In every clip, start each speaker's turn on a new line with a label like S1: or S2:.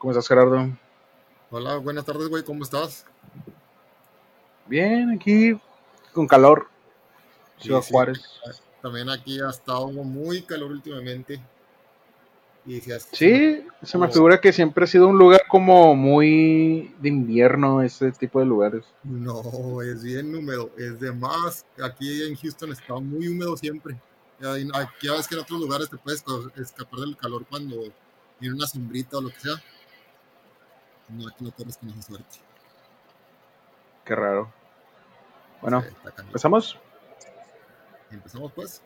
S1: ¿Cómo estás, Gerardo?
S2: Hola, buenas tardes, güey, ¿cómo estás?
S1: Bien, aquí con calor. Ciudad
S2: Sí, sí.
S1: Juárez.
S2: También aquí ha estado muy calor últimamente. Y si has-
S1: Sí, se me
S2: Oh.
S1: figura que siempre ha sido un lugar como muy de invierno, ese tipo de lugares.
S2: No, es bien húmedo, es de más. Aquí en Houston está muy húmedo siempre. Aquí ya ves que en otros lugares te puedes escapar del calor cuando viene una sombrita o lo que sea. No, aquí no corres con esa suerte.
S1: Qué raro. Bueno,
S2: Sí.
S1: ¿empezamos?
S2: Empezamos pues.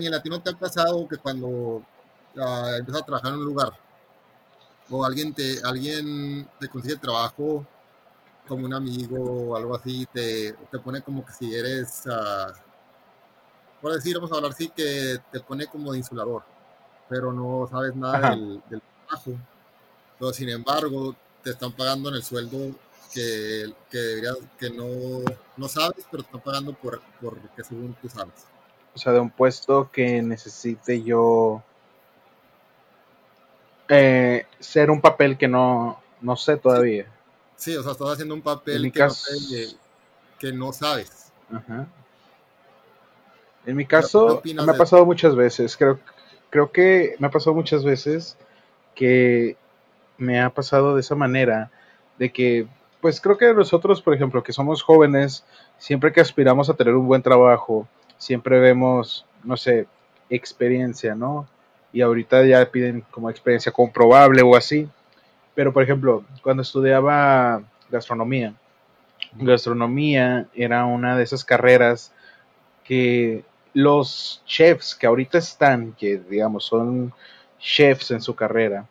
S2: Daniel, ¿a ti no te ha pasado que cuando ah, empiezas a trabajar en un lugar o alguien te, alguien te consigue trabajo como un amigo o algo así, te, te pone como que si eres, ah, por decir, vamos a hablar así, que te pone como de insulador, pero no sabes nada del, del trabajo. Pero sin embargo, te están pagando en el sueldo que, que deberías, que no, no sabes, pero te están pagando por, por que según tú sabes.
S1: O sea, de un puesto que necesite yo eh, ser un papel que no, no sé todavía.
S2: Sí, o sea, estás haciendo un papel que, no,
S1: caso,
S2: te- que no sabes.
S1: Ajá. En mi
S2: Pero, ¿Qué
S1: caso, me ha pasado muchas veces. Creo, creo que me ha pasado muchas veces que me ha pasado de esa manera, de que, pues creo que nosotros, por ejemplo, que somos jóvenes, siempre que aspiramos a tener un buen trabajo, siempre vemos, no sé, experiencia, ¿no? Y ahorita ya piden como experiencia comprobable o así. Pero, por ejemplo, cuando estudiaba gastronomía, gastronomía era una de esas carreras que los chefs que ahorita están, que digamos son chefs en su carrera,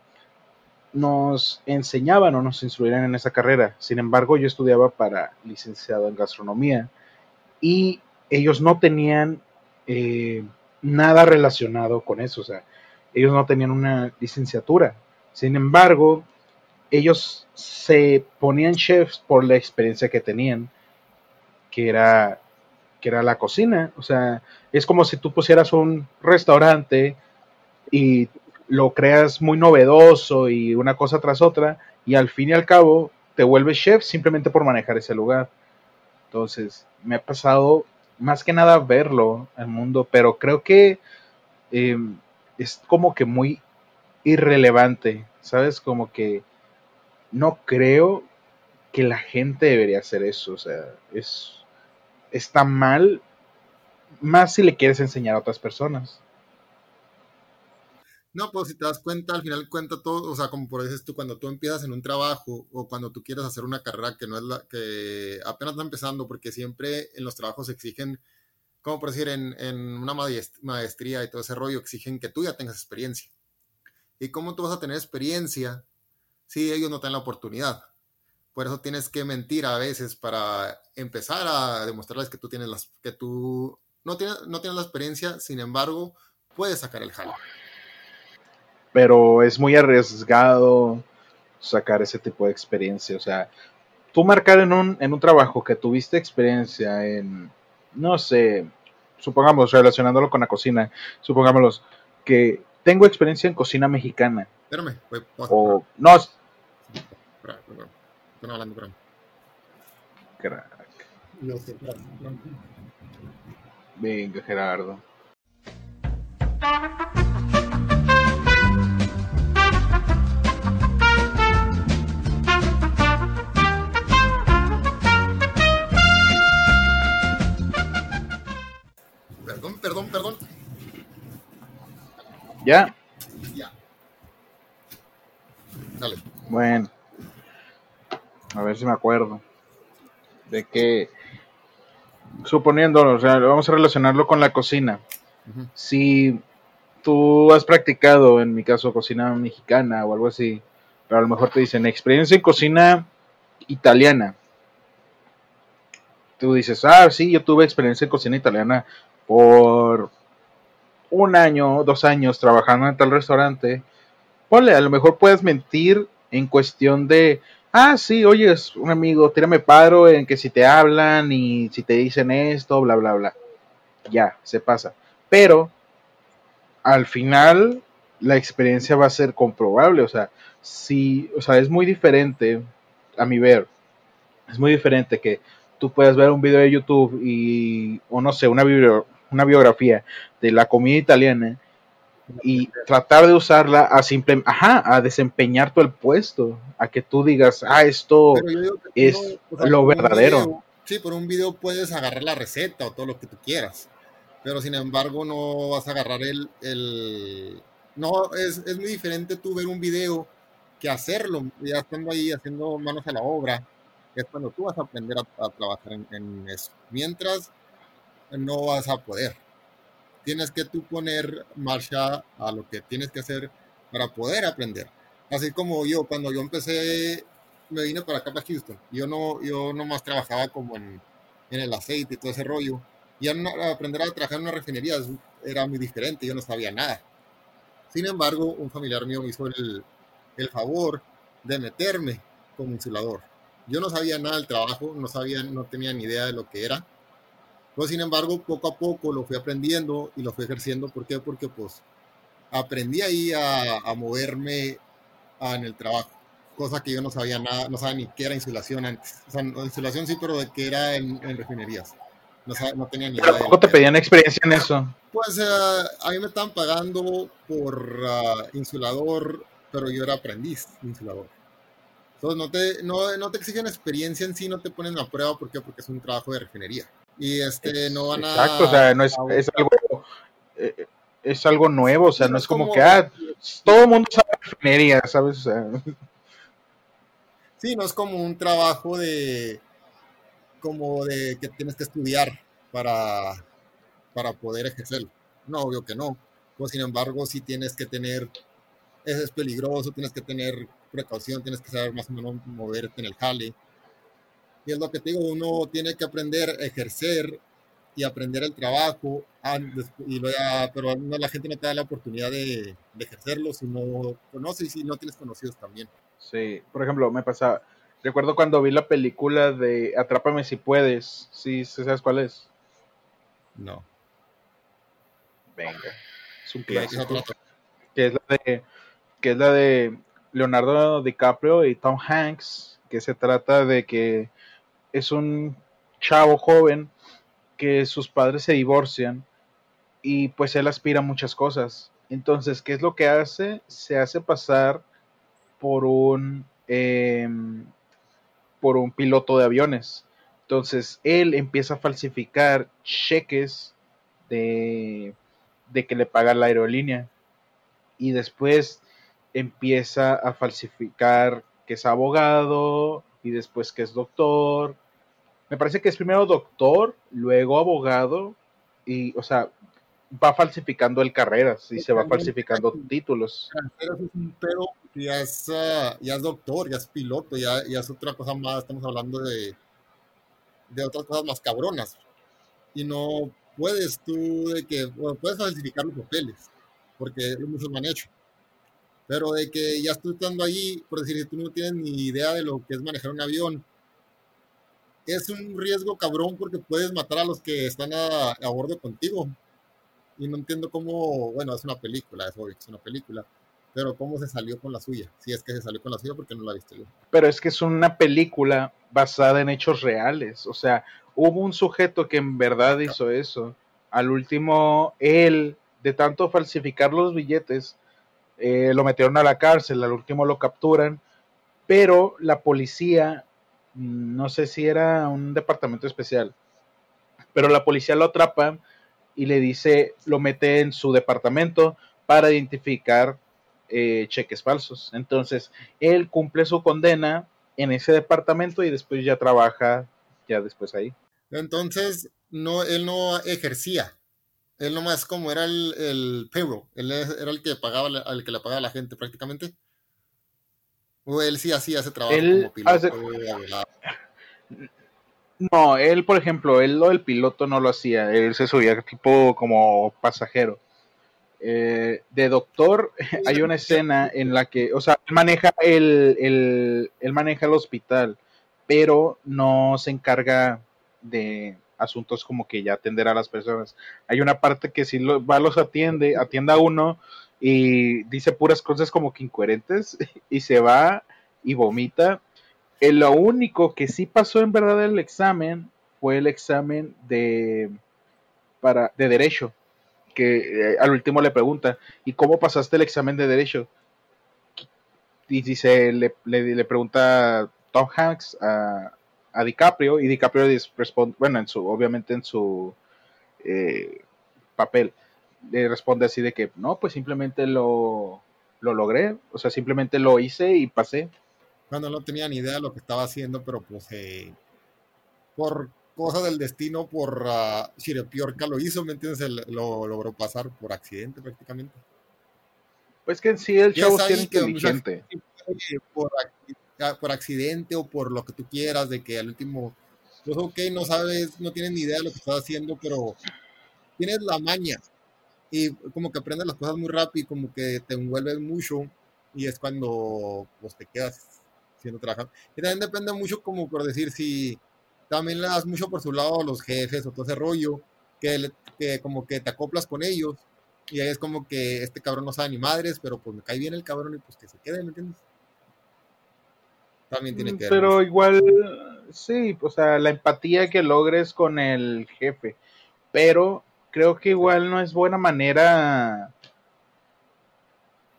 S1: nos enseñaban o nos instruían en esa carrera. Sin embargo, yo estudiaba para licenciado en gastronomía y ellos no tenían eh, nada relacionado con eso. O sea, ellos no tenían una licenciatura. Sin embargo, ellos se ponían chefs por la experiencia que tenían, que era, que era la cocina. O sea, es como si tú pusieras un restaurante y lo creas muy novedoso y una cosa tras otra, y al fin y al cabo te vuelves chef simplemente por manejar ese lugar. Entonces, me ha pasado más que nada verlo al mundo, pero creo que eh, es como que muy irrelevante, ¿sabes? Como que no creo que la gente debería hacer eso, o sea, es está mal, más si le quieres enseñar a otras personas.
S2: No, pues si te das cuenta, al final cuenta todo, o sea, como por dices tú, cuando tú empiezas en un trabajo o cuando tú quieres hacer una carrera que no es la que apenas está empezando, porque siempre en los trabajos exigen, como por decir, en, una maest- maestría y todo ese rollo, exigen que tú ya tengas experiencia. ¿Y cómo tú vas a tener experiencia si ellos no te dan la oportunidad? Por eso tienes que mentir a veces para empezar a demostrarles que tú tienes las, que tú no tienes, no tienes la experiencia, sin embargo, puedes sacar el jale.
S1: Pero es muy arriesgado sacar ese tipo de experiencia, o sea, tú marcar en un, en un trabajo que tuviste experiencia en, no sé, supongamos, relacionándolo con la cocina, supongámoslo, que tengo experiencia en cocina mexicana,
S2: Espérame, voy,
S1: o no,
S2: Están hablando, espérame.
S1: crack,
S2: Yo sé, espérame.
S1: venga Gerardo,
S2: Perdón, perdón,
S1: ya,
S2: Ya. Dale.
S1: bueno, a ver si me acuerdo, de que, suponiéndolo, o sea, vamos a relacionarlo con la cocina, si tú has practicado, en mi caso, cocina mexicana o algo así, pero a lo mejor te dicen experiencia en cocina italiana. Tú dices, ah, sí, yo tuve experiencia en cocina italiana por un año, dos años trabajando en tal restaurante. Ponle, a lo mejor puedes mentir en cuestión de, ah, sí, oye, es un amigo, tírame paro en que si te hablan y si te dicen esto, bla, bla, bla. Ya, se pasa. Pero al final la experiencia va a ser comprobable, o sea, si, o sea, es muy diferente a mi ver, es muy diferente que tú puedas ver un video de YouTube y, o no sé, una, una biografía de la comida italiana y tratar de usarla a simple, ajá, a desempeñar todo el puesto, a que tú digas, ah, esto es lo verdadero.
S2: sí, por un video puedes agarrar la receta o todo lo que tú quieras, pero sin embargo no vas a agarrar el, el... no, es, es muy diferente tú ver un video que hacerlo, ya estando ahí haciendo manos a la obra, es cuando tú vas a aprender a, trabajar en, en eso. Mientras, no vas a poder tienes que tú poner marcha a lo que tienes que hacer para poder aprender. Así como yo, cuando yo empecé, me vine para acá, para Houston. Yo no, yo nomás trabajaba como en, en el aceite y todo ese rollo. Y aprender a trabajar en una refinería era muy diferente, yo no sabía nada. Sin embargo, un familiar mío me hizo el, el favor de meterme como insulador. Yo no sabía nada del trabajo, no sabía, no tenía ni idea de lo que era pues, sin embargo, poco a poco lo fui aprendiendo y lo fui ejerciendo. ¿Por qué? Porque pues aprendí ahí a, moverme en el trabajo, cosa que yo no sabía nada, no sabía ni qué era insulación antes. O sea, insulación sí, pero de qué era en, refinerías. No, no, tenía ni idea.
S1: ¿Cómo te pedían experiencia en eso?
S2: Pues eh, a mí me estaban pagando por ah, insulador, pero yo era aprendiz de insulador. Entonces no te, no, no te exigen experiencia en sí, no te ponen a prueba. ¿Por qué? Porque es un trabajo de refinería y este no van a
S1: exacto o sea no es, es algo eh, es algo nuevo o sea no, es como, que ah, todo el mundo sabe refinería sabes o sea,
S2: sí no es como un trabajo de como de que tienes que estudiar para para poder ejercerlo. No obvio que no. Pues sin embargo sí tienes que tener es peligroso tienes que tener precaución tienes que saber más o menos moverte en el jale y es lo que te digo, uno tiene que aprender a ejercer y aprender el trabajo, y pero la gente no te da la oportunidad de, ejercerlo si no conoces y si no tienes conocidos también.
S1: Sí, por ejemplo, me pasa, recuerdo cuando vi la película de Atrápame si puedes, ¿sí sabes cuál es?
S2: No.
S1: Venga, es un clásico. Que es la de, que es la de Leonardo DiCaprio y Tom Hanks, que se trata de que es un chavo joven que sus padres se divorcian y pues él aspira a muchas cosas. Entonces, ¿qué es lo que hace? Se hace pasar por un em, por un piloto de aviones. Entonces, él empieza a falsificar cheques de, de que le paga la aerolínea. Y después empieza a falsificar que es abogado, y después que es doctor. Me parece que es primero doctor, luego abogado y, o sea, va falsificando el carreras y se va falsificando títulos.
S2: Pero ya es, ah, ya es doctor, ya es piloto, ya, ya, es otra cosa más, estamos hablando de, de otras cosas más cabronas. Y no puedes tú de que, bueno, puedes falsificar los papeles, porque muchos lo han hecho pero de que ya estoy estando ahí, por decir, tú no tienes ni idea de lo que es manejar un avión, es un riesgo cabrón porque puedes matar a los que están a, bordo contigo. Y no entiendo cómo, bueno, es una película, es obvio es una película, pero cómo se salió con la suya. Si es que se salió con la suya porque no la viste yo.
S1: Pero es que es una película basada en hechos reales. O sea, hubo un sujeto que en verdad hizo eso. Al último, él, de tanto falsificar los billetes, eh, lo metieron a la cárcel, al último lo capturan, pero la policía, mm, no sé si era un departamento especial, pero la policía lo atrapa y le dice, lo mete en su departamento para identificar eh, cheques falsos. Entonces, él cumple su condena en ese departamento y después ya trabaja ya después ahí.
S2: Entonces, no, él no ejercía él nomás como era el, el payroll, él era el que pagaba, al que le pagaba a la gente prácticamente. ¿O él sí hacía ese trabajo como piloto?
S1: No, él, por ejemplo, él lo del piloto no lo hacía, él se subía tipo como pasajero. Eh, de doctor hay una escena en la que, o sea, él maneja el, el, él maneja el hospital, pero no se encarga de asuntos como que ya atender a las personas. Hay una parte que si lo, va los atiende, atiende a uno y dice puras cosas como que incoherentes y se va y vomita lo único que sí pasó en verdad el examen fue el examen de, para, de derecho, que eh, al último le pregunta, ¿y cómo pasaste el examen de derecho? Y dice, le, le, pregunta Tom Hanks a, a, DiCaprio, y DiCaprio responde, bueno, en su, obviamente en su eh, papel, le responde así de que, no, pues simplemente lo, lo logré, o sea, simplemente lo hice y pasé
S2: cuando no tenía ni idea de lo que estaba haciendo, pero pues eh, por cosa del destino, por uh, lo hizo, ¿me entiendes? lo logró pasar por accidente prácticamente.
S1: Pues que en sí el chavo es inteligente.
S2: Por, por, accidente o por lo que tú quieras, de que al último, pues ok, no sabes, no tienes ni idea de lo que estás haciendo, pero tienes la maña y como que aprendes las cosas muy rápido y como que te envuelves mucho y es cuando pues te quedas siendo trabajando. Y también depende mucho, como por decir, si también le das mucho por su lado a los jefes o todo ese rollo, que, que como que te acoplas con ellos y ahí es como que este cabrón no sabe ni madres, pero pues me cae bien el cabrón y pues que se quede, ¿me entiendes?
S1: También tiene que ver. Pero igual, sí, o sea, la empatía que logres con el jefe, pero creo que igual no es buena manera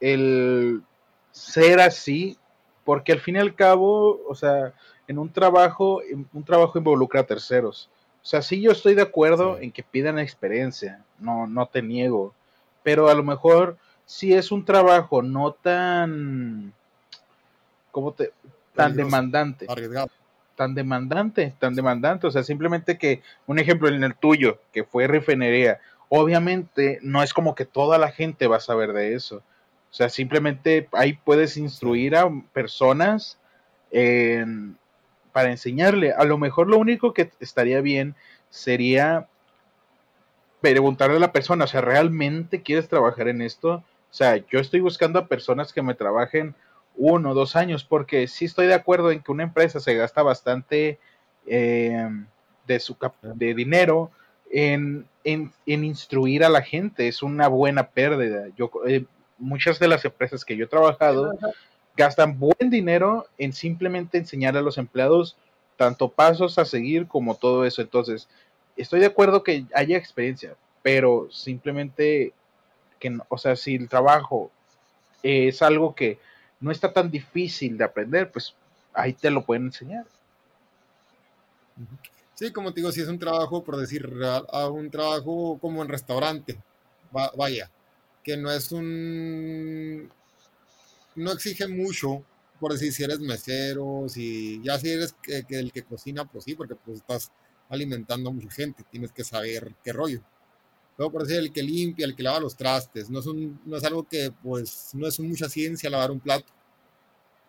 S1: el ser así porque al fin y al cabo, o sea, en un trabajo, un trabajo involucra a terceros. O sea, sí yo estoy de acuerdo en que pidan experiencia, no, no te niego, pero a lo mejor si es un trabajo no tan, ¿cómo te? Tan demandante. Tan demandante, tan demandante. O sea, simplemente que, un ejemplo en el tuyo, que fue refinería, obviamente no es como que toda la gente va a saber de eso. O sea, simplemente ahí puedes instruir a personas para enseñarle. A lo mejor lo único que estaría bien sería preguntarle a la persona, o sea, ¿realmente quieres trabajar en esto? O sea, yo estoy buscando a personas que me trabajen uno o dos años, porque sí estoy de acuerdo en que una empresa se gasta bastante em, de su de dinero en, en, instruir a la gente, es una buena pérdida. Yo eh, muchas de las empresas que yo he trabajado gastan buen dinero en simplemente enseñar a los empleados tanto pasos a seguir como todo eso. Entonces, estoy de acuerdo que haya experiencia, pero simplemente que, o sea, si el trabajo es algo que no está tan difícil de aprender, pues ahí te lo pueden enseñar.
S2: Sí, como te digo, si es un trabajo, por decir, a un trabajo como en restaurante, vaya, que no es un... no exige mucho, por decir, si eres mesero, si ya si eres que, el que cocina, pues sí, porque pues estás alimentando a mucha gente, tienes que saber qué rollo. Luego, por decir, el que limpia, el que lava los trastes, no es, algo que, pues, no es mucha ciencia lavar un plato.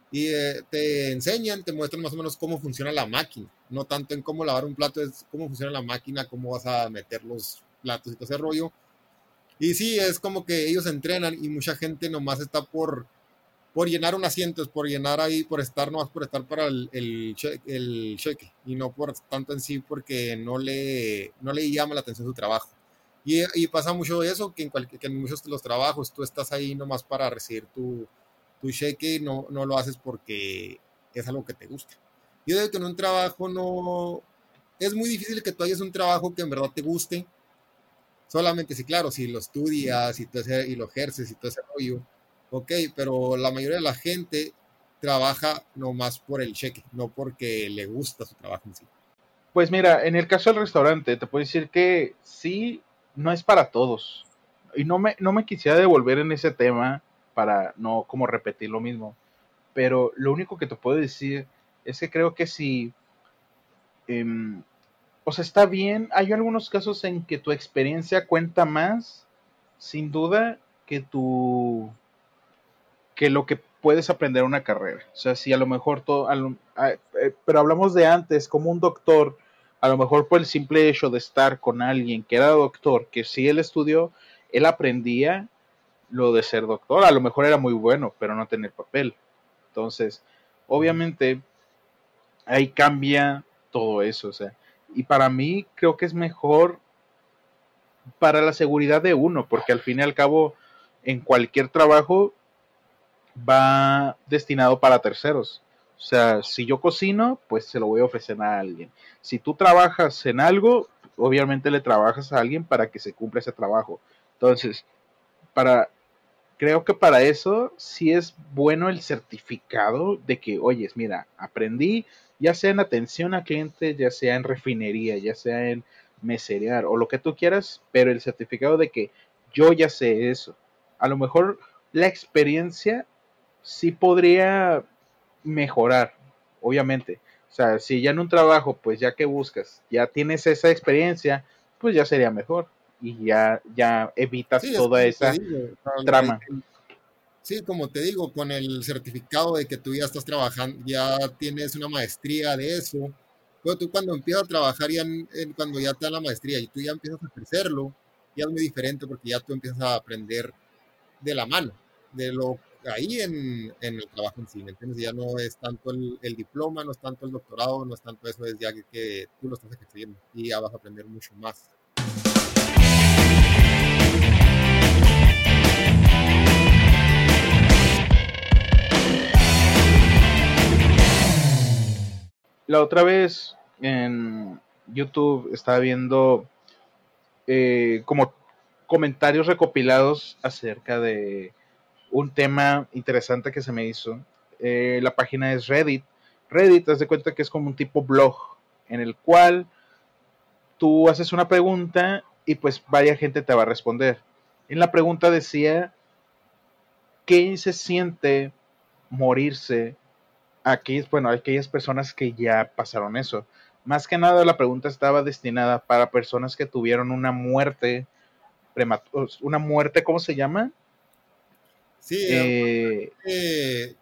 S2: Y eh, te enseñan, te muestran más o menos cómo funciona la máquina, no tanto en cómo lavar un plato, es cómo funciona la máquina, cómo vas a meter los platos y todo ese rollo y sí, es como que ellos entrenan y mucha gente nomás está por, por llenar un asiento, es por llenar ahí, por estar nomás por estar para el, el, cheque, y no por tanto en sí porque no le, no le llama la atención su trabajo. Y, y pasa mucho eso, que en, que en muchos de los trabajos tú estás ahí nomás para recibir tu, tu cheque y no, no lo haces porque es algo que te gusta. Yo digo que en un trabajo no... Es muy difícil que tú hayas un trabajo que en verdad te guste, Solamente si, claro, si lo estudias y, y lo ejerces y todo ese rollo, ok, pero la mayoría de la gente trabaja nomás por el cheque, no porque le gusta su trabajo en sí.
S1: Pues mira, en el caso del restaurante, te puedo decir que sí, no es para todos. Y no me, no me quisiera devolver en ese tema para no como repetir lo mismo. Pero lo único que te puedo decir es que creo que si em, o sea, está bien. Hay algunos casos en que tu experiencia cuenta más, sin duda, que tu que lo que puedes aprender una carrera. O sea, si a lo mejor todo, eh, pero hablamos de antes, como un doctor, a lo mejor por el simple hecho de estar con alguien que era doctor, que si él estudió, él aprendía lo de ser doctor, a lo mejor era muy bueno, pero no tener papel. Entonces, obviamente, ahí cambia todo eso, o sea, y para mí creo que es mejor para la seguridad de uno, porque al fin y al cabo, en cualquier trabajo va destinado para terceros. O sea, si yo cocino, pues se lo voy a ofrecer a alguien. Si tú trabajas en algo, obviamente le trabajas a alguien para que se cumpla ese trabajo. Entonces, para creo que para eso sí es bueno el certificado de que, oyes, mira, aprendí, ya sea en atención a cliente, ya sea en refinería, ya sea en meserear o lo que tú quieras, pero el certificado de que yo ya sé eso. A lo mejor la experiencia sí podría mejorar, obviamente. O sea, si ya en un trabajo, pues ya que buscas, ya tienes esa experiencia, pues ya sería mejor y ya, ya evitas toda esa trama.
S2: Sí, como te digo, con el certificado de que tú ya estás trabajando, ya tienes una maestría de eso, pero tú cuando empiezas a trabajar, ya cuando ya te da la maestría y tú ya empiezas a crecerlo, ya es muy diferente porque ya tú empiezas a aprender de la mano, de lo ahí en, el trabajo en sí, ¿me entiendes? Ya no es tanto el, diploma, no es tanto el doctorado, no es tanto eso, es ya que, tú lo estás ejerciendo y ya vas a aprender mucho más.
S1: La otra vez en YouTube estaba viendo eh, como comentarios recopilados acerca de un tema interesante que se me hizo. Eh, la página es Reddit. Reddit, te das cuenta que es como un tipo blog en el cual tú haces una pregunta y pues varias gente te va a responder. En la pregunta decía, ¿qué se siente morirse? Aquí, bueno, aquellas personas que ya pasaron eso. Más que nada la pregunta estaba destinada para personas que tuvieron una muerte prematura, una muerte, ¿cómo se llama?
S2: Sí, eh, eh,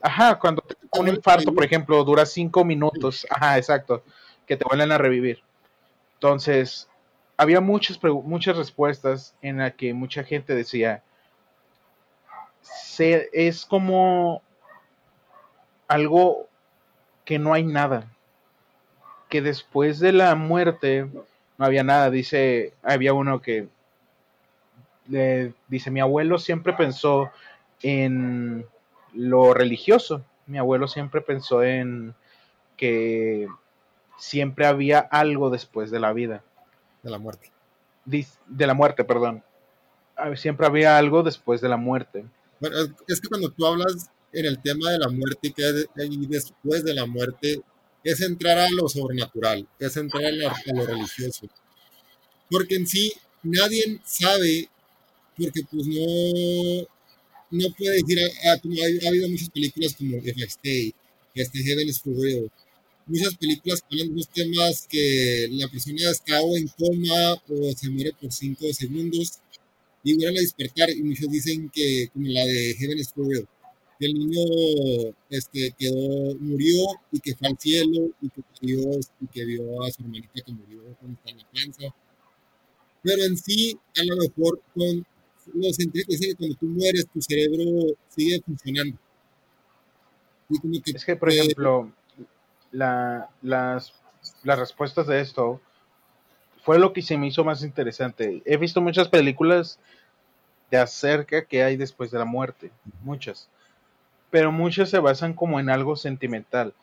S1: ajá, cuando un infarto, por ejemplo, dura cinco minutos, ajá, exacto, que te vuelven a revivir. Entonces, había muchas, muchas respuestas en las que mucha gente decía, se, es como algo que no hay nada, que después de la muerte no había nada, dice, había uno que dice, mi abuelo siempre pensó en lo religioso, mi abuelo siempre pensó en que siempre había algo después de la vida.
S2: De la muerte.
S1: De la muerte, perdón. Ah, siempre había algo después de la muerte.
S2: Bueno, es que cuando tú hablas en el tema de la muerte y que hay después de la muerte, es entrar a lo sobrenatural, es entrar a lo religioso. Porque en sí nadie sabe porque pues no, no puede decir, ah, ha, habido muchas películas como If I Stay, este Heaven is for Real, muchas películas que hablan de unos temas que la persona está o en coma o se muere por cinco segundos y vuelven a despertar y muchos dicen que como la de Heaven is for Real, que el niño este, quedó, murió y que fue al cielo y que, vio, y que vio a su hermanita que murió cuando está en la panza. Pero en sí, a lo mejor con los dicen que cuando tú mueres, tu cerebro sigue funcionando.
S1: es que, por ejemplo, la, las, las respuestas de esto fue lo que se me hizo más interesante. He visto muchas películas de acerca que hay después de la muerte, muchas, pero muchas se basan como en algo sentimental.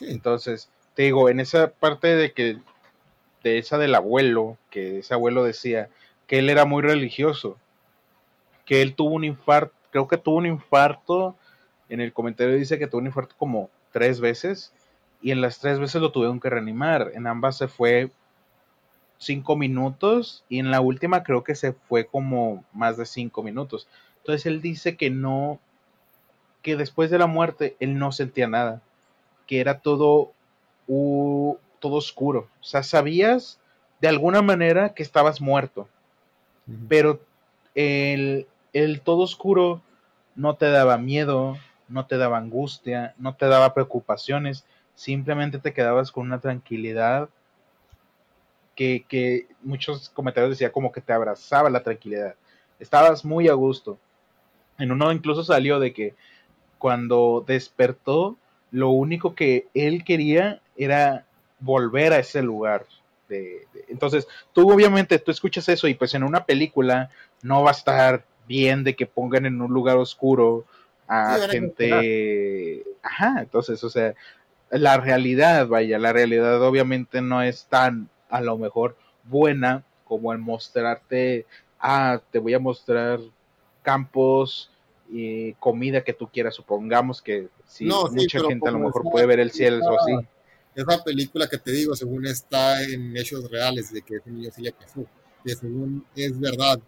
S1: Entonces, te digo, en esa parte de que, de esa del abuelo, que ese abuelo decía que él era muy religioso, que él tuvo un infarto, creo que tuvo un infarto, en el comentario dice que tuvo un infarto como tres veces, y en las tres veces lo tuvieron que reanimar, en ambas se fue cinco minutos, y en la última creo que se fue como más de cinco minutos. Entonces él dice que no, que después de la muerte él no sentía nada, que era todo, todo oscuro. O sea, sabías de alguna manera que estabas muerto, pero el, el todo oscuro no te daba miedo, no te daba angustia, no te daba preocupaciones, simplemente te quedabas con una tranquilidad que, que muchos comentarios decían como que te abrazaba la tranquilidad. Estabas muy a gusto. En uno incluso salió de que cuando despertó, lo único que él quería era volver a ese lugar. De, entonces, tú obviamente, tú escuchas eso y pues en una película no va a estar bien de que pongan en un lugar oscuro a gente... Ajá, entonces, o sea, la realidad, vaya, la realidad obviamente no es tan a lo mejor buena como el mostrarte, ah, te voy a mostrar campos y comida que tú quieras, supongamos que si mucha gente a lo mejor puede ver el cielo o así.
S2: Esa película que te digo, según está en hechos reales de que ese niño sí le pasó, que según es verdad.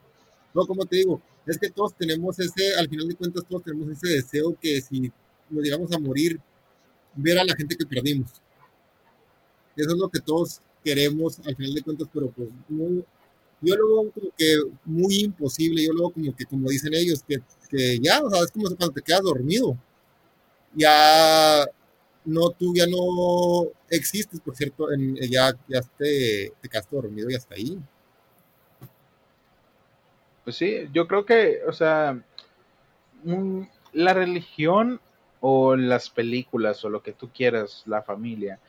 S2: No, como te digo, es que todos tenemos ese, al final de cuentas, todos tenemos ese deseo que si nos llegamos a morir, ver a la gente que perdimos. Eso es lo que todos queremos al final de cuentas, pero pues yo lo veo como que muy imposible, yo lo veo como que, como dicen ellos, que, que ya, o sea, es como cuando te quedas dormido, ya no, tú ya no existes, por cierto, ya, ya te, te quedaste dormido y hasta ahí.
S1: Pues sí, yo creo que, o sea, la religión o las películas o lo que tú quieras, la familia,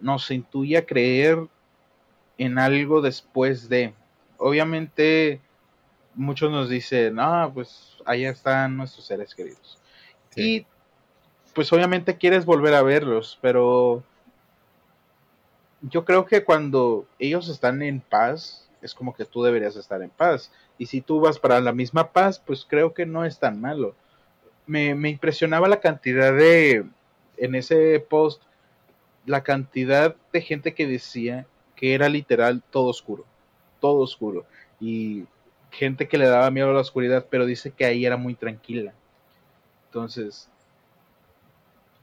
S1: nos intuye a creer en algo después de. Obviamente, muchos nos dicen, ah, pues allá están nuestros seres queridos. Y pues obviamente quieres volver a verlos, pero yo creo que cuando ellos están en paz, es como que tú deberías estar en paz. Y si tú vas para la misma paz, pues creo que no es tan malo. Me, me impresionaba la cantidad de, en ese post, la cantidad de gente que decía que era literal todo oscuro, todo oscuro. Y gente que le daba miedo a la oscuridad, pero dice que ahí era muy tranquila. Entonces,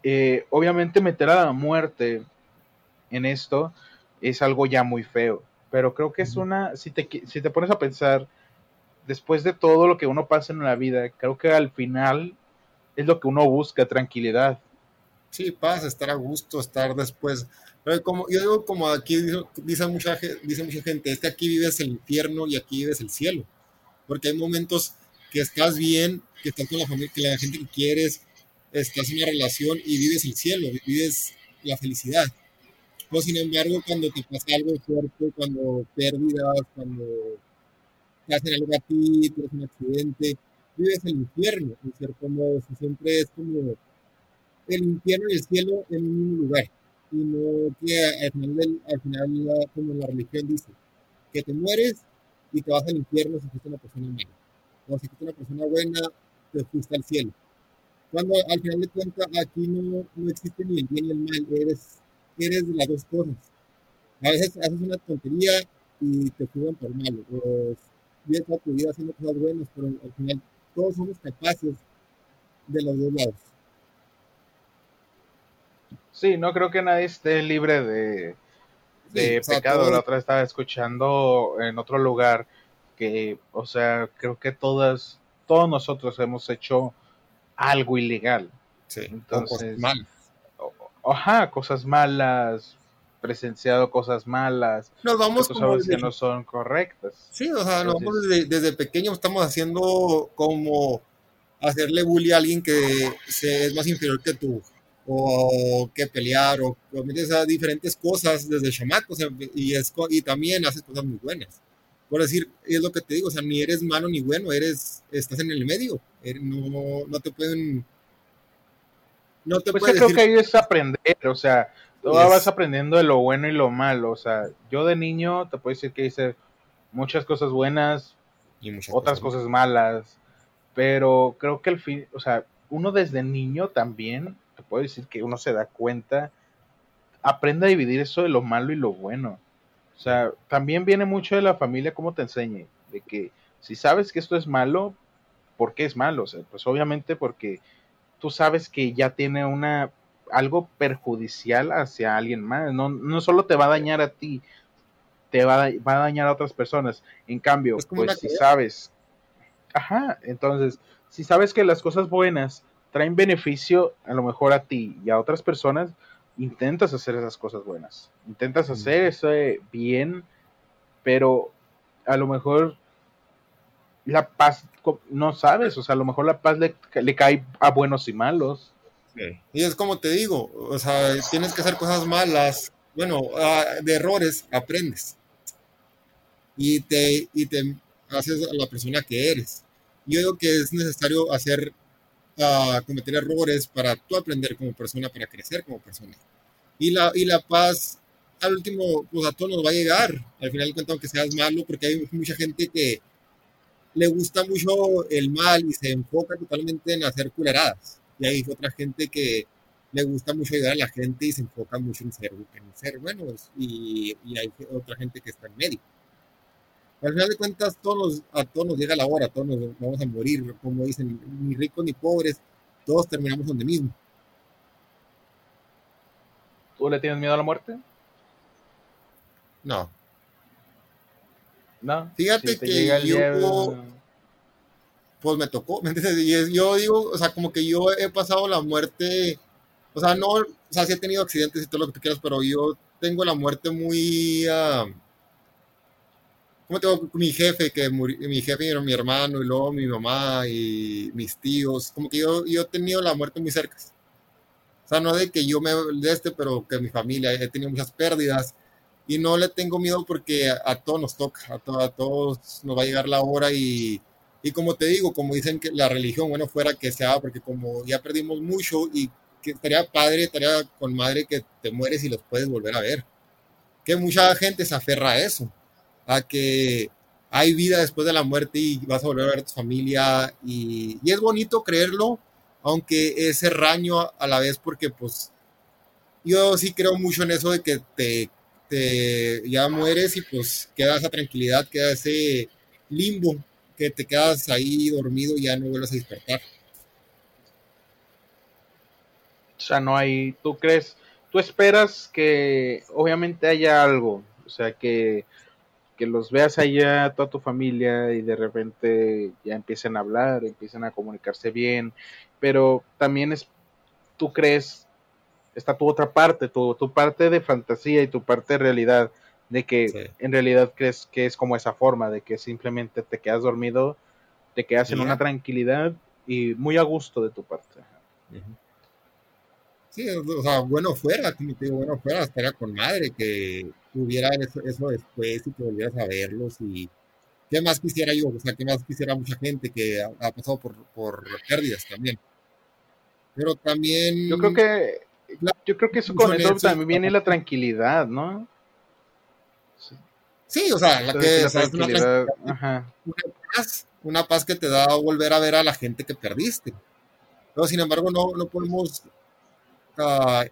S1: eh, obviamente meter a la muerte en esto es algo ya muy feo, pero creo que es una, si te, si te pones a pensar, después de todo lo que uno pasa en la vida, creo que al final es lo que uno busca, tranquilidad.
S2: Sí, paz, estar a gusto, estar después. Pero como, yo digo, como aquí dice, mucha, dice mucha gente, es que aquí vives el infierno y aquí vives el cielo. Porque hay momentos que estás bien, que estás con la familia, que la gente que quieres, estás en una relación y vives el cielo, vives la felicidad. O sin embargo, cuando te pasa algo fuerte, cuando pérdidas, cuando te hacen algo a ti, tienes un accidente, vives el infierno, en cierto modo, siempre es como el infierno y el cielo en un lugar. Y no que al final, al final como la religión dice, que te mueres y te vas al infierno si fuiste una persona mala. O si fuiste una persona buena, te fuiste al cielo. Cuando al final de cuentas aquí no, no existe ni el bien ni el mal, eres, eres de las dos cosas. A veces haces una tontería y te juzgan por malo. Pues vives toda tu vida haciendo cosas buenas, pero al final todos somos capaces de los dos lados.
S1: Sí, no creo que nadie esté libre de, de pecado. La otra estaba escuchando en otro lugar que, o sea, creo que todas, todos nosotros hemos hecho algo ilegal.
S2: Sí, Entonces, malas.
S1: Ajá, cosas malas, presenciado cosas malas.
S2: Nos vamos
S1: como que no son correctas.
S2: Sí, o sea, desde, desde pequeños estamos haciendo como hacerle bully a alguien que se, es más inferior que tú o que pelear, o, o diferentes cosas desde chamaco, y, es, y también haces cosas muy buenas. Por decir, es lo que te digo, o sea, ni eres malo ni bueno, eres, estás en el medio, er, no, no te pueden...
S1: No te pues yo creo que ahí es aprender, o sea, tú vas aprendiendo de lo bueno y lo malo, o sea, yo de niño te puedo decir que hice muchas cosas buenas y muchas otras cosas, cosas malas, pero creo que el fin, o sea, uno desde niño también te puedo decir que uno se da cuenta, aprende a dividir eso de lo malo y lo bueno. O sea, también viene mucho de la familia cómo te enseñe, de que si sabes que esto es malo, ¿por qué es malo? O sea, pues obviamente porque tú sabes que ya tiene una algo perjudicial hacia alguien más, no, no solo te va a dañar a ti, te va a, va a dañar a otras personas. En cambio, pues si sabes, ajá, entonces si sabes que las cosas buenas traen beneficio a lo mejor a ti y a otras personas, intentas hacer esas cosas buenas, intentas hacer ese bien, pero a lo mejor la paz no sabes, o sea, a lo mejor la paz le, le cae a buenos y malos.
S2: Y es como te digo, o sea, tienes que hacer cosas malas, bueno, de errores aprendes. Y te, y te haces a la persona que eres. Yo digo que es necesario hacer, uh, cometer errores para tú aprender como persona, para crecer como persona. Y la, y la paz, al último, pues a todos nos va a llegar. Al final de cuentas, aunque seas malo, porque hay mucha gente que le gusta mucho el mal y se enfoca totalmente en hacer culeradas. Y hay otra gente que le gusta mucho ayudar a la gente y se enfoca mucho en ser, en ser buenos. Y, y hay otra gente que está en medio. Al final de cuentas, todos a todos nos llega la hora, todos nos vamos a morir, como dicen, ni ricos ni pobres, todos terminamos donde mismo.
S1: ¿Tú le tienes miedo a la muerte?
S2: No.
S1: No.
S2: Fíjate que yo, pues me tocó, ¿me entiendes? yo digo, o sea, como que yo he pasado la muerte, o sea, no, o sea, sí he tenido accidentes y todo lo que tú quieras, pero yo tengo la muerte muy... Uh, ¿cómo tengo mi jefe, que mi jefe era mi hermano, y luego mi mamá y mis tíos, como que yo, yo he tenido la muerte muy cerca. O sea, no de que yo me de este, pero que mi familia, he tenido muchas pérdidas y no le tengo miedo porque a, todos nos toca, a, a, todos nos va a llegar la hora y, y como te digo, como dicen que la religión, bueno, fuera que sea, porque como ya perdimos mucho y que estaría padre, estaría con madre que te mueres y los puedes volver a ver. Que mucha gente se aferra a eso a que hay vida después de la muerte y vas a volver a ver a tu familia y, es bonito creerlo, aunque es erraño a la vez porque pues yo sí creo mucho en eso de que te, ya mueres y pues queda esa tranquilidad, queda ese limbo que te quedas ahí dormido y ya no vuelves a despertar.
S1: O sea, no hay, tú crees, tú esperas que obviamente haya algo, o sea, que que los veas allá, toda tu familia, y de repente ya empiecen a hablar, empiecen a comunicarse bien, pero también es, tú crees, está tu otra parte, tu, tu parte de fantasía y tu parte de realidad, de que en realidad crees que es como esa forma, de que simplemente te quedas dormido, te quedas en una tranquilidad y muy a gusto de tu parte.
S2: Sí, o sea, bueno fuera, como te digo, bueno fuera, estaría con madre que hubiera eso, después y que volvieras a verlos y qué más quisiera yo, o sea, qué más quisiera mucha gente que ha, pasado por, por pérdidas también. Pero también...
S1: Yo creo que, yo creo que eso con eso también viene la tranquilidad, ¿no?
S2: Sí, o sea, la que es una, paz, una paz que te da volver a ver a la gente que perdiste. Pero sin embargo, no, no podemos uh,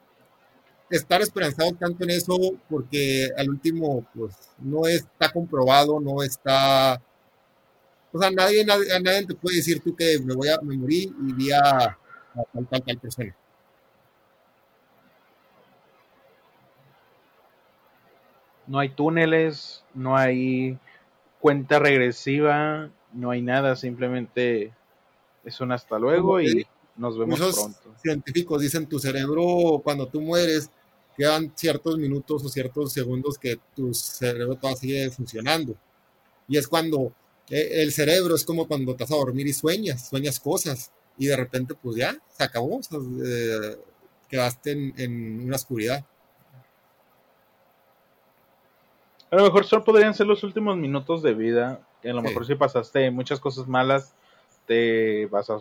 S2: estar esperanzado tanto en eso porque al último, pues, no está comprobado, no está... O sea, nadie, nadie, nadie te puede decir tú que me voy a me morí y vi a, tal, tal, tal persona.
S1: No hay túneles, no hay cuenta regresiva, no hay nada, simplemente es un hasta luego y nos vemos pronto.
S2: Científicos dicen tu cerebro cuando tú mueres quedan ciertos minutos o ciertos segundos que tu cerebro todavía sigue funcionando. Y es cuando eh, el cerebro es como cuando estás a dormir y sueñas, sueñas cosas y de repente pues ya, se acabó, eh, quedaste en, una oscuridad.
S1: A lo mejor solo podrían ser los últimos minutos de vida. a lo mejor si pasaste muchas cosas malas, te vas a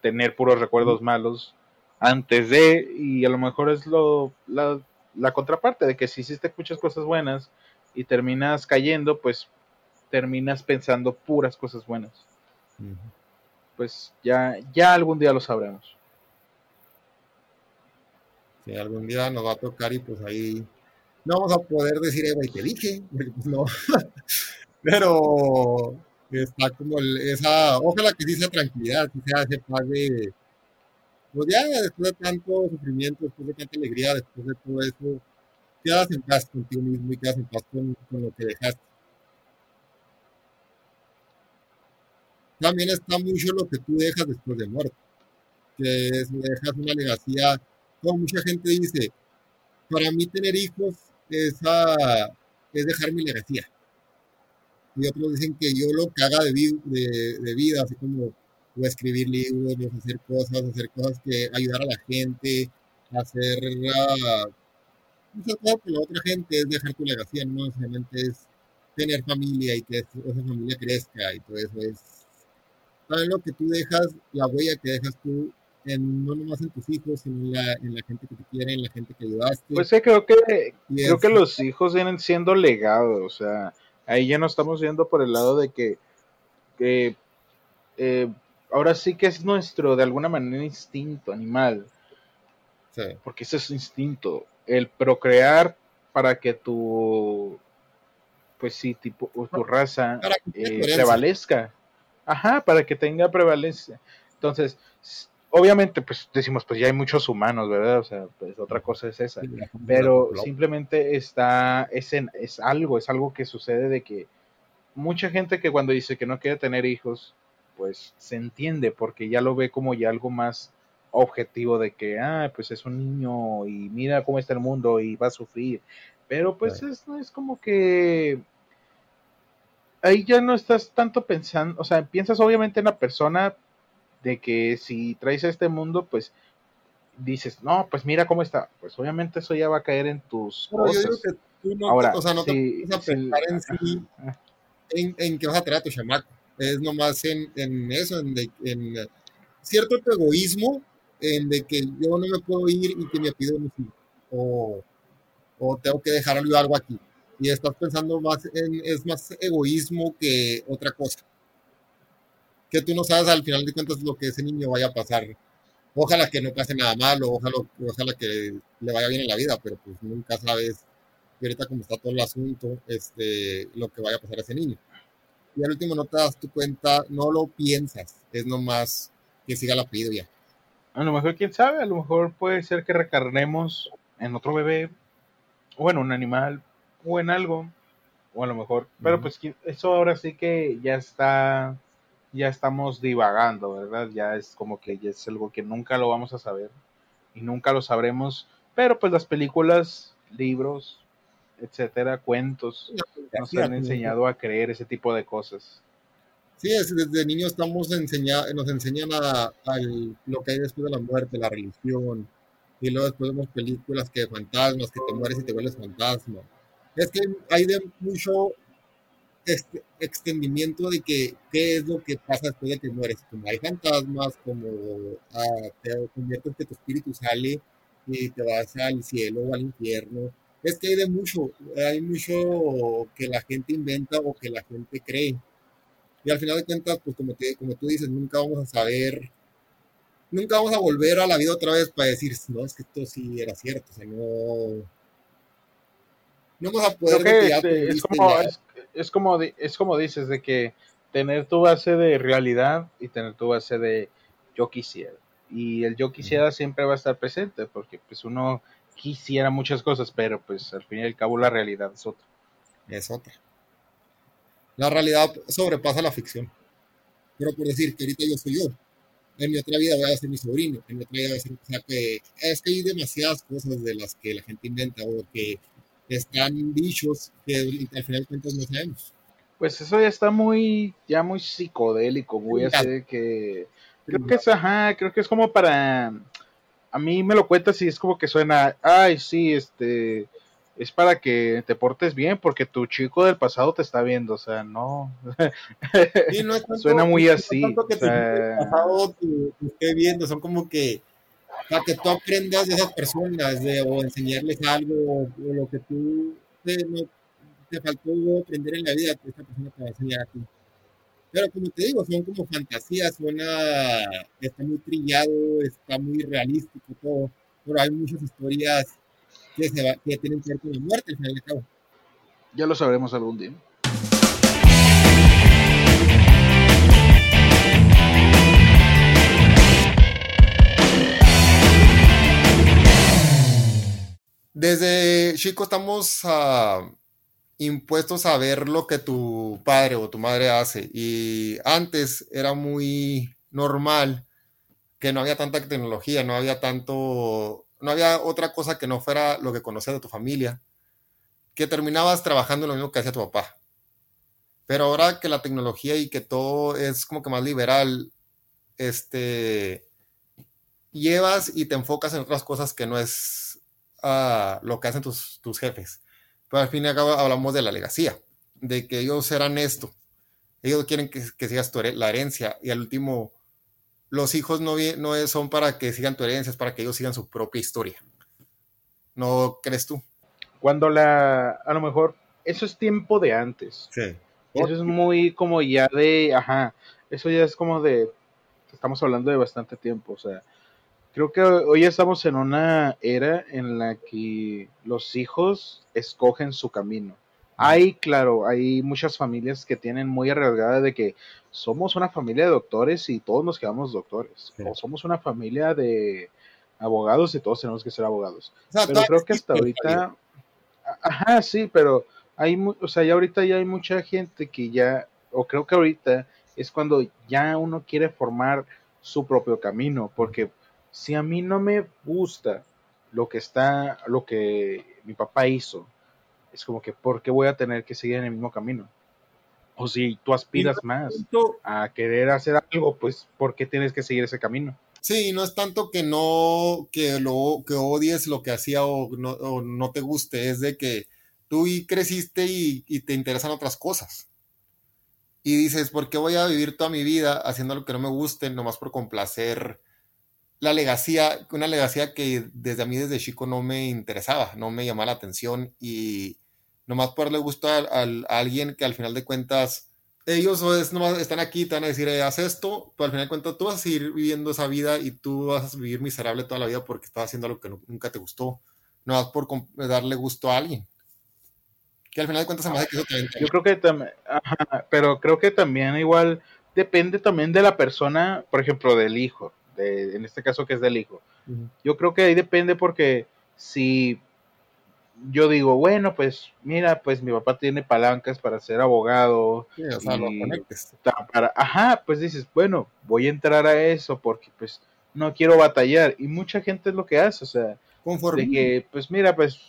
S1: tener puros recuerdos malos antes de, y a lo mejor es lo, la, la contraparte de que si hiciste muchas cosas buenas y terminas cayendo, pues terminas pensando puras cosas buenas. Pues ya, ya algún día lo sabremos.
S2: Si algún día nos va a tocar y pues ahí no vamos a poder decir, Eva, y te dije, pues no. Pero está como esa, ojalá que sí sea tranquilidad, que sea ese paz de, pues ya después de tanto sufrimiento, después de tanta alegría, después de todo eso, quedas en paz contigo mismo y quedas en paz con, lo que dejaste. también está mucho lo que tú dejas después de muerte, que es, dejas una legacía, como mucha gente dice, para mí tener hijos es, es dejar mi legacía. Y otros dicen que yo lo que haga de, de, vida, así como escribir libros, hacer cosas, hacer cosas que ayudar a la gente, hacer uh, muchas cosas que la otra gente es dejar tu legacía, no necesariamente es tener familia y que esa familia crezca y todo eso es sabes lo que tú dejas, la huella que dejas tú en, no nomás en tus hijos, sino en la, en la gente que te quiere, en la gente que ayudaste.
S1: Pues sí, creo que, creo que los hijos vienen siendo legados, o sea, ahí ya no estamos viendo por el lado de que, que eh, ahora sí que es nuestro, de alguna manera, instinto animal. Sí. Porque ese es instinto. El procrear para que tu, pues sí, tipo, tu raza eh, prevalezca. Ajá, para que tenga prevalencia. Entonces, obviamente, pues decimos, pues ya hay muchos humanos, ¿verdad? O sea, pues otra cosa es esa. Pero simplemente está, es, es algo, es algo que sucede de que mucha gente que cuando dice que no quiere tener hijos, pues se entiende porque ya lo ve como ya algo más objetivo de que, ah, pues es un niño y mira cómo está el mundo y va a sufrir. Pero pues es, es como que ahí ya no estás tanto pensando, o sea, piensas obviamente en la persona de que si traes a este mundo, pues dices, no, pues mira cómo está, pues obviamente eso ya va a caer en tus cosas. Ahora,
S2: o sea, no te vas a pensar en sí, en, en qué vas a traer a tu chamaco, es nomás en, en eso, en, en cierto egoísmo, en de que yo no me puedo ir y que me pido un hijo, o, o tengo que dejar algo aquí y estás pensando más en, es más egoísmo que otra cosa. Que tú no sabes al final de cuentas lo que ese niño vaya a pasar. Ojalá que no pase nada malo, ojalá, ojalá que le vaya bien en la vida, pero pues nunca sabes, y ahorita como está todo el asunto, este, lo que vaya a pasar a ese niño. Y al último no te das tu cuenta, no lo piensas, es nomás que siga la ya.
S1: A lo mejor, quién sabe, a lo mejor puede ser que recarnemos en otro bebé, o en un animal, o en algo, o a lo mejor, pero pues eso ahora sí que ya está, ya estamos divagando, ¿verdad? Ya es como que ya es algo que nunca lo vamos a saber y nunca lo sabremos, pero pues las películas, libros, etcétera, cuentos, nos han enseñado a creer ese tipo de cosas.
S2: Sí, desde niños estamos enseña, nos enseñan a, lo que hay después de la muerte, la religión, y luego después vemos películas que fantasmas, que te mueres y te vuelves fantasma es que hay de mucho este, extendimiento de que qué es lo que pasa después de que mueres. Como hay fantasmas, como ah, te conviertes que tu espíritu sale y te vas al cielo o al infierno. Es que hay de mucho, hay mucho que la gente inventa o que la gente cree. Y al final de cuentas, pues como, te, como tú dices, nunca vamos a saber, nunca vamos a volver a la vida otra vez para decir, no, es que esto sí era cierto, o sea, no, no vamos a poder
S1: este, es, como, es, como, es como dices, de que tener tu base de realidad y tener tu base de yo quisiera. Y el yo quisiera siempre va a estar presente, porque pues uno quisiera muchas cosas, pero pues al fin y al cabo la realidad es otra.
S2: Es otra. La realidad sobrepasa la ficción. Pero por decir que ahorita yo soy yo, en mi otra vida voy a ser mi sobrino, en mi otra vida voy a ser, o sea que es que hay demasiadas cosas de las que la gente inventa o que están dichos que al final de cuentas no sabemos.
S1: Pues eso ya está muy, ya muy psicodélico, muy así que creo que es, ajá, creo que es como para, a mí me lo cuentas y es como que suena, ay, sí, este, es para que te portes bien porque tu chico del pasado te está viendo, o sea, no, suena muy así.
S2: que pasado te esté viendo, son como que para que tú aprendas de esas personas de, o enseñarles algo o lo que tú te, te faltó aprender en la vida, que esta persona te va a enseñar a ti. Pero como te digo, son como fantasías, suena, está muy trillado, está muy realístico todo, pero hay muchas historias que, se va, que tienen que ver con la muerte al final de cabo.
S1: Ya lo sabremos algún día.
S2: Desde chico estamos ah, impuestos a ver lo que tu padre o tu madre hace. Y antes era muy normal que no había tanta tecnología, no había tanto, no había otra cosa que no fuera lo que conocías de tu familia, que terminabas trabajando lo mismo que hacía tu papá. Pero ahora que la tecnología y que todo es como que más liberal, este, llevas y te enfocas en otras cosas que no es uh, lo que hacen tus, tus jefes. Pero al fin y al cabo hablamos de la legacía, de que ellos eran esto. Ellos quieren que, que sigas tu, la herencia y al último los hijos no, no son para que sigan tu herencia, es para que ellos sigan su propia historia. ¿No crees tú?
S1: Cuando la, a lo mejor, eso es tiempo de antes.
S2: Sí.
S1: Eso es muy como ya de, ajá, eso ya es como de, estamos hablando de bastante tiempo, o sea, creo que hoy estamos en una era en la que los hijos escogen su camino. Hay, claro, hay muchas familias que tienen muy arriesgada de que somos una familia de doctores y todos nos quedamos doctores. O somos una familia de abogados y todos tenemos que ser abogados. pero creo que hasta ahorita... Ajá, sí, pero hay, o sea, ya ahorita ya hay mucha gente que ya, o creo que ahorita es cuando ya uno quiere formar su propio camino, porque si a mí no me gusta lo que está, lo que mi papá hizo, es como que, ¿por qué voy a tener que seguir en el mismo camino? O si tú aspiras más a querer hacer algo, pues, ¿por qué tienes que seguir ese camino?
S2: Sí, no es tanto que no, que lo, que odies lo que hacía o no, te guste, es de que tú y creciste y, y, te interesan otras cosas. Y dices, ¿por qué voy a vivir toda mi vida haciendo lo que no me guste, nomás por complacer la legacía, una legacía que desde a mí desde chico no me interesaba, no me llamaba la atención y nomás por darle gusto a, alguien que al final de cuentas ellos nomás están aquí, te van a decir, eh, haz esto, pero al final de cuentas tú vas a seguir viviendo esa vida y tú vas a vivir miserable toda la vida porque estás haciendo algo que nunca te gustó, nomás por darle gusto a alguien. Que al final de cuentas se me hace que eso
S1: Yo creo que también, pero creo que también igual depende también de la persona, por ejemplo, del hijo en este caso que es del hijo. Yo creo que ahí depende porque si yo digo, bueno, pues mira, pues mi papá tiene palancas para ser abogado. para, ajá, pues dices, bueno, voy a entrar a eso porque pues no quiero batallar. Y mucha gente es lo que hace, o sea, de que, pues mira, pues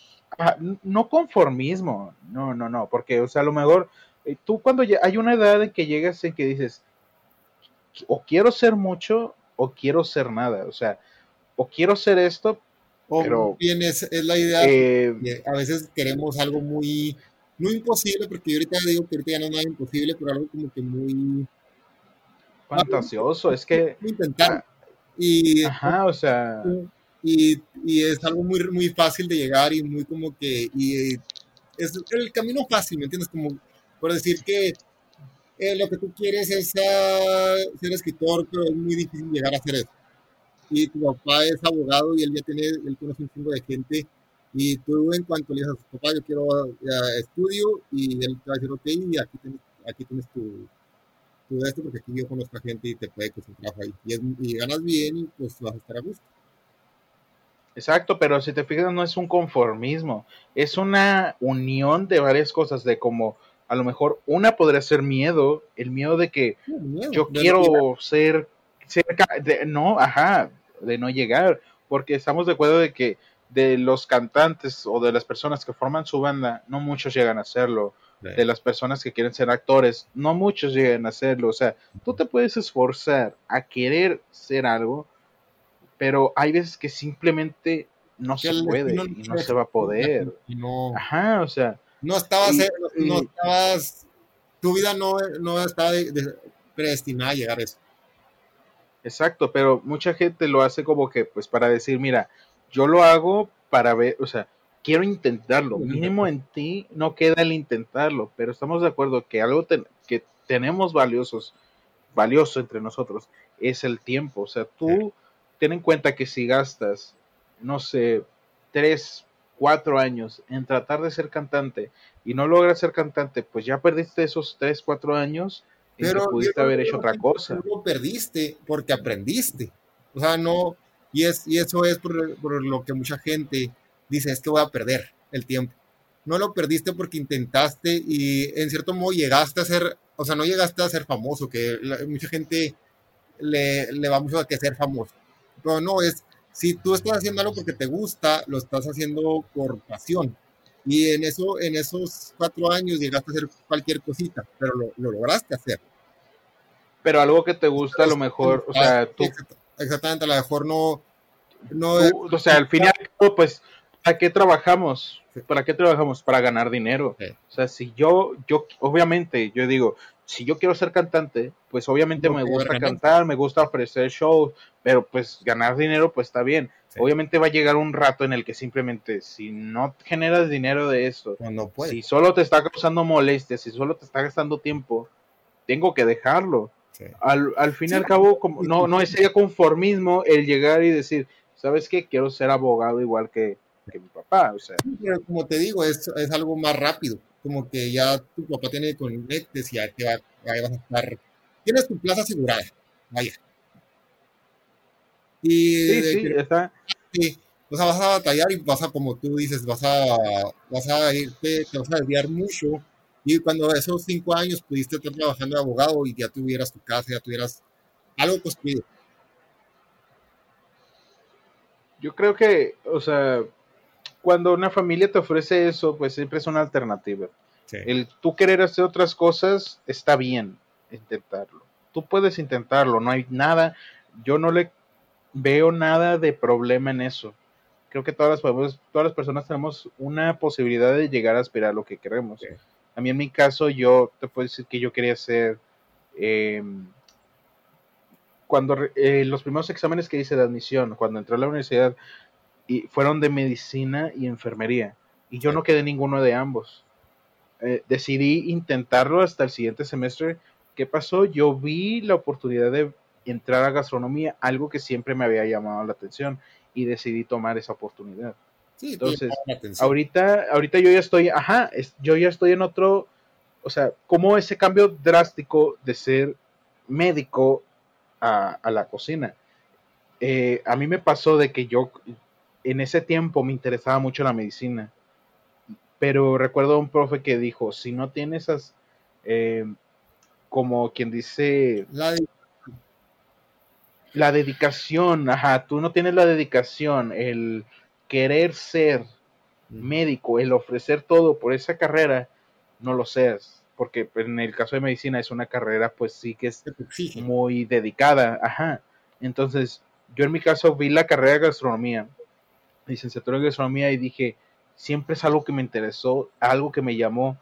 S1: no conformismo, no, no, no, porque, o sea, a lo mejor eh, tú cuando ya hay una edad en que llegas en que dices, o quiero ser mucho o quiero ser nada, o sea, o quiero ser esto,
S2: o
S1: pero...
S2: Bien, es, la idea, eh, a veces queremos algo muy, no imposible, porque yo ahorita digo que ahorita ya no es nada imposible, pero algo como que muy...
S1: Fantasioso, es que...
S2: Intentar.
S1: Y, Ajá, o sea...
S2: Y, y, es algo muy, muy fácil de llegar y muy como que... Y es el camino fácil, ¿me entiendes? Como por decir que eh, lo que tú quieres es ser escritor, pero es muy difícil llegar a hacer eso. Y tu papá es abogado y él ya tiene, él conoce un chingo de gente. Y tú en cuanto le dices a tu papá, yo quiero eh, estudio, y él te va a decir, ok, y aquí tienes, aquí tienes tu, tu esto, porque aquí yo conozco a gente y te puede concentrar ahí. Y, y ganas bien y pues vas a estar a gusto.
S1: Exacto, pero si te fijas no es un conformismo, es una unión de varias cosas, de como a lo mejor una podría ser miedo, el miedo de que yo quiero ser cerca de no, ajá, de no llegar, porque estamos de acuerdo de que de los cantantes o de las personas que forman su banda, no muchos llegan a hacerlo. De las personas que quieren ser actores, no muchos llegan a hacerlo. O sea, tú te puedes esforzar a querer ser algo, pero hay veces que simplemente no se puede y no se va a poder. Ajá, o sea,
S2: no estabas, no, estabas, tu vida no, no estaba predestinada a llegar a eso.
S1: Exacto, pero mucha gente lo hace como que, pues para decir, mira, yo lo hago para ver, o sea, quiero intentarlo. Mínimo en ti no queda el intentarlo, pero estamos de acuerdo que algo que tenemos valiosos, valioso entre nosotros, es el tiempo. O sea, tú ten en cuenta que si gastas, no sé, tres, cuatro años en tratar de ser cantante y no logras ser cantante, pues ya perdiste esos tres, cuatro años y pero pudiste haber hecho otra cosa.
S2: No perdiste porque aprendiste. O sea, no, y, es, y eso es por, lo que mucha gente dice, es que voy a perder el tiempo. no lo perdiste porque intentaste y en cierto modo llegaste a ser, o sea, no llegaste a ser famoso, que mucha gente le, le va mucho a que ser famoso. Pero no, es, si tú estás haciendo algo porque te gusta, lo estás haciendo por pasión. Y en, eso, en esos cuatro años llegaste a hacer cualquier cosita, pero lo, lo lograste hacer.
S1: Pero algo que te gusta, a lo mejor, o sea, tú...
S2: Exactamente, a lo mejor no... no
S1: o sea, al final, pues, ¿para qué trabajamos? ¿Para qué trabajamos? Para ganar dinero. O sea, si yo, yo, obviamente, yo digo, si yo quiero ser cantante, pues obviamente me gusta cantar, me gusta ofrecer shows, pero pues ganar dinero, pues está bien. Obviamente va a llegar un rato en el que simplemente, si no generas dinero de esto,
S2: pues
S1: si solo te está causando molestias, si solo te está gastando tiempo, tengo que dejarlo. Al, al, fin y al cabo, como, no, no es conformismo el llegar y decir, ¿sabes qué? Quiero ser abogado igual que, que mi papá. O sea.
S2: como te digo, es, es, algo más rápido. Como que ya tu papá tiene y ya te va, vas a estar. Tienes tu plaza asegurada. Vaya.
S1: Y sí, sí, está.
S2: Sí, o sea, vas a batallar y vas a, como tú dices, vas a, vas a irte, te vas a desviar mucho. Y cuando esos cinco años pudiste estar trabajando de abogado y ya tuvieras tu casa, ya tuvieras algo construido.
S1: Yo creo que, o sea, cuando una familia te ofrece eso, pues siempre es una alternativa. El tú querer hacer otras cosas está bien intentarlo. Tú puedes intentarlo, no hay nada, yo no le veo nada de problema en eso. Creo que todas las, todas las personas tenemos una posibilidad de llegar a aspirar a lo que queremos. A mí en mi caso, yo te puedo decir que yo quería hacer, em, cuando eh, los primeros exámenes que hice de admisión, cuando entré a la universidad, y fueron de medicina y enfermería. Y yo no quedé ninguno de ambos. Eh, decidí intentarlo hasta el siguiente semestre. ¿Qué pasó? Yo vi la oportunidad de entrar a gastronomía, algo que siempre me había llamado la atención, y decidí tomar esa oportunidad. Entonces, ahorita, ahorita yo ya estoy, ajá, yo ya estoy en otro, o sea, como ese cambio drástico de ser médico a, la cocina. Eh, a mí me pasó de que yo, en ese tiempo me interesaba mucho la medicina, pero recuerdo a un profe que dijo, si no tienes esas, eh, como quien dice,
S2: la,
S1: la dedicación, ajá, tú no tienes la dedicación, el querer ser médico, el ofrecer todo por esa carrera, no lo seas, porque en el caso de medicina es una carrera pues sí que es muy dedicada, ajá. Entonces, yo en mi caso vi la carrera de gastronomía licenciatura en gastronomía y dije, siempre es algo que me interesó, algo que me llamó.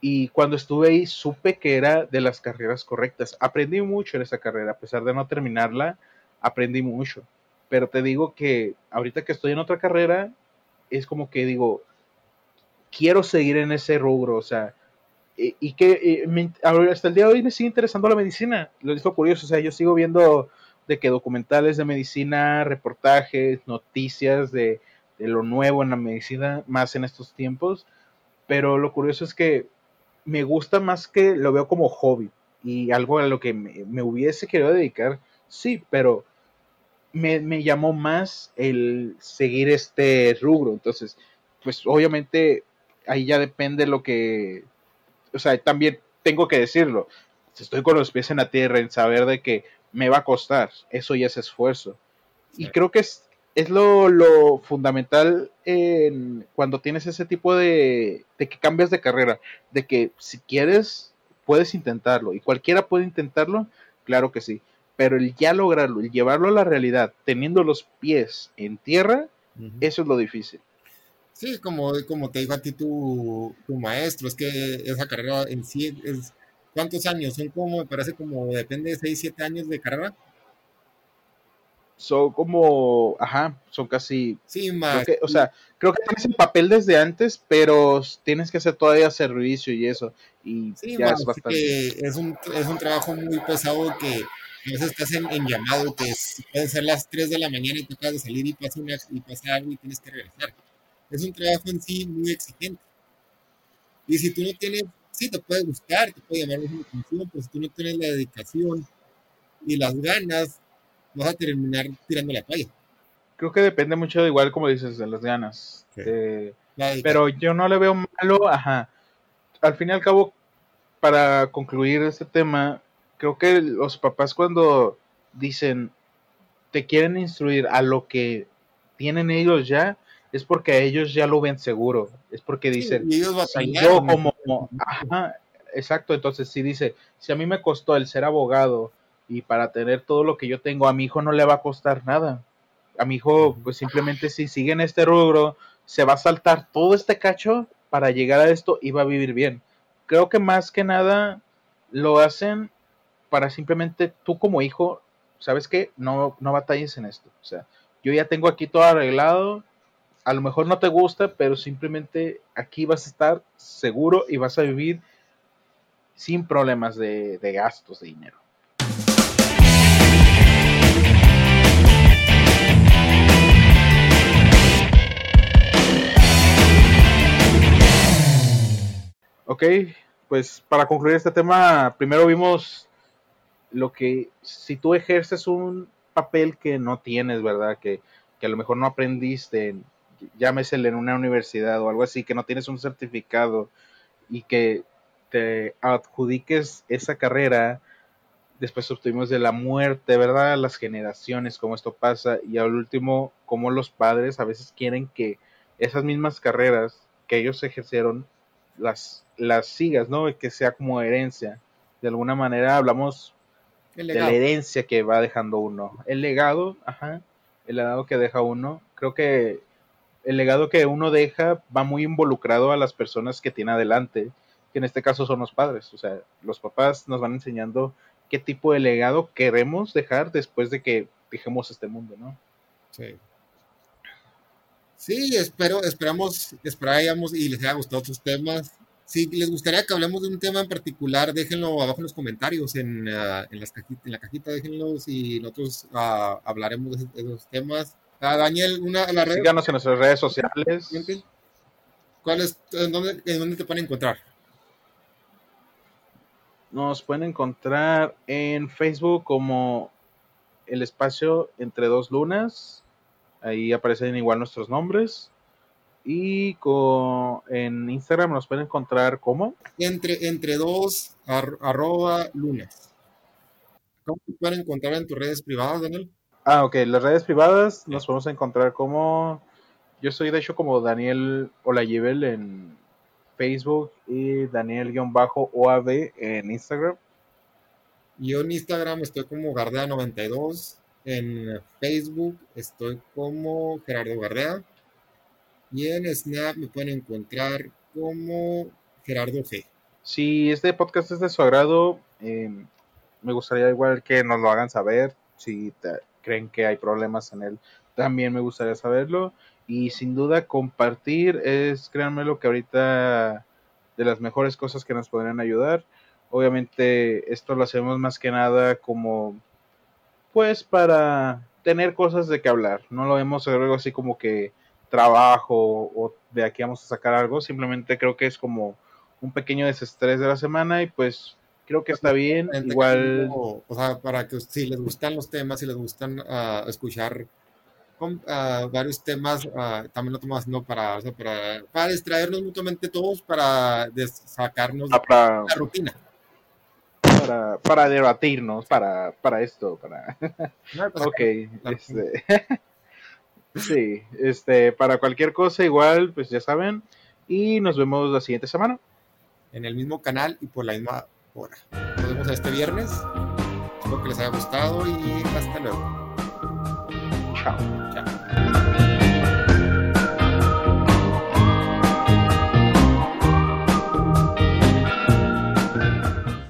S1: Y cuando estuve ahí supe que era de las carreras correctas. Aprendí mucho en esa carrera, a pesar de no terminarla, aprendí mucho. Pero te digo que ahorita que estoy en otra carrera, es como que digo, quiero seguir en ese rubro, o sea, y, que hasta el día de hoy me sigue interesando la medicina. Lo dijo curioso, o sea, yo sigo viendo de que documentales de medicina, reportajes, noticias de, lo nuevo en la medicina, más en estos tiempos. Pero lo curioso es que me gusta más que lo veo como hobby y algo a lo que me, hubiese querido dedicar, sí, pero me, me, llamó más el seguir este rubro. Entonces, pues obviamente ahí ya depende lo que, o sea, también tengo que decirlo, estoy con los pies en la tierra en saber de que me va a costar. Eso ya es esfuerzo. Y creo que es, es lo, fundamental en, cuando tienes ese tipo de, de que cambias de carrera, de que si quieres, puedes intentarlo. Y cualquiera puede intentarlo, claro que sí. Pero el ya lograrlo, el llevarlo a la realidad, teniendo los pies en tierra, eso es lo difícil.
S2: Sí, como, como te dijo a ti tu, tu maestro, es que esa carrera en sí es, ¿Cuántos años? Son como, me parece como, depende de 6, 7 años de carrera.
S1: Son como, ajá, son casi...
S2: Sí, más.
S1: o sea, creo que tienes el papel desde antes, pero tienes que hacer todavía servicio y eso. Y
S2: sí, ya es bastante. es, un, es un trabajo muy pesado que a veces estás en, llamado, que pueden ser las 3 de la mañana y te acabas de salir y pasa, una, y pasa algo y tienes que regresar. Es un trabajo en sí muy exigente. Y si tú no tienes sí, te puede gustar, te puede llamar la atención, pero si tú no tienes la dedicación y las ganas, vas a terminar tirando la toalla.
S1: Creo que depende mucho, de igual como dices, de las ganas. Eh, Pero yo no le veo malo, ajá. Al fin y al cabo, para concluir este tema, creo que los papás cuando dicen, te quieren instruir a lo que tienen ellos ya, es porque ellos ya lo ven seguro. Es porque dicen, yo como, ajá, exacto, entonces si dice, si a mí me costó el ser abogado y para tener todo lo que yo tengo, a mi hijo no le va a costar nada. A mi hijo, pues simplemente si sigue en este rubro, se va a saltar todo este cacho para llegar a esto y va a vivir bien. Creo que más que nada lo hacen para simplemente tú como hijo, ¿sabes qué? No, no batalles en esto. O sea, yo ya tengo aquí todo arreglado, a lo mejor no te gusta, pero simplemente aquí vas a estar seguro y vas a vivir sin problemas de, de gastos de dinero. Ok, pues para concluir este tema, primero vimos lo que si tú ejerces un papel que no tienes, ¿verdad? Que, que a lo mejor no aprendiste, llámesele en una universidad o algo así, que no tienes un certificado y que te adjudiques esa carrera, después obtuvimos de la muerte, ¿verdad? Las generaciones, cómo esto pasa, y al último, cómo los padres a veces quieren que esas mismas carreras que ellos ejercieron las, las sigas, ¿no? Que sea como herencia. De alguna manera hablamos de la herencia que va dejando uno. El legado, ajá, el legado que deja uno. Creo que el legado que uno deja va muy involucrado a las personas que tiene adelante, que en este caso son los padres. O sea, los papás nos van enseñando qué tipo de legado queremos dejar después de que dejemos este mundo, ¿no?
S2: Sí. Sí, espero, esperamos, esperábamos y les haya gustado sus temas. Si les gustaría que hablemos de un tema en particular, déjenlo abajo en los comentarios, en, uh, en, la cajita, déjenlos y nosotros uh, hablaremos de, esos temas. Daniel, una la
S1: red. Síganos en nuestras redes sociales.
S2: ¿Cuál es, en, dónde, ¿En dónde te pueden encontrar?
S1: Nos pueden encontrar en Facebook como el espacio entre dos lunas. Ahí aparecen igual nuestros nombres. Y con, en Instagram nos pueden encontrar como
S2: entre, entre dos ar, arroba lunas. ¿Cómo te pueden encontrar en tus redes privadas, Daniel?
S1: Ah, ok. Las redes privadas nos podemos encontrar como. Yo soy de hecho como Daniel Olayibel en Facebook y Daniel-OAB en Instagram.
S2: Yo en Instagram estoy como Gardea92. En Facebook estoy como Gerardo Gardea. Y en Snap me pueden encontrar como Gerardo G.
S1: Si este podcast es de su agrado, eh, me gustaría igual que nos lo hagan saber. Si te, creen que hay problemas en él, también me gustaría saberlo. Y sin duda compartir es, créanme lo que ahorita de las mejores cosas que nos podrían ayudar. Obviamente esto lo hacemos más que nada como pues para tener cosas de que hablar. No lo vemos algo así como que trabajo o de aquí vamos a sacar algo. Simplemente creo que es como un pequeño desestrés de la semana y pues creo que está bien. Igual.
S2: o sea, para que si les gustan los temas, si les gustan uh, escuchar uh, varios temas, uh, también lo tomamos no para, o sea, para, para distraernos mutuamente todos, para sacarnos
S1: ah, para,
S2: de la rutina.
S1: Para, para debatirnos, para, para esto, para. No, pues, ok, este. sí, este, para cualquier cosa, igual, pues ya saben. Y nos vemos la siguiente semana.
S2: En el mismo canal y por la misma hora. Nos vemos este viernes. Espero que les haya gustado y hasta luego.
S1: Chao. Chao.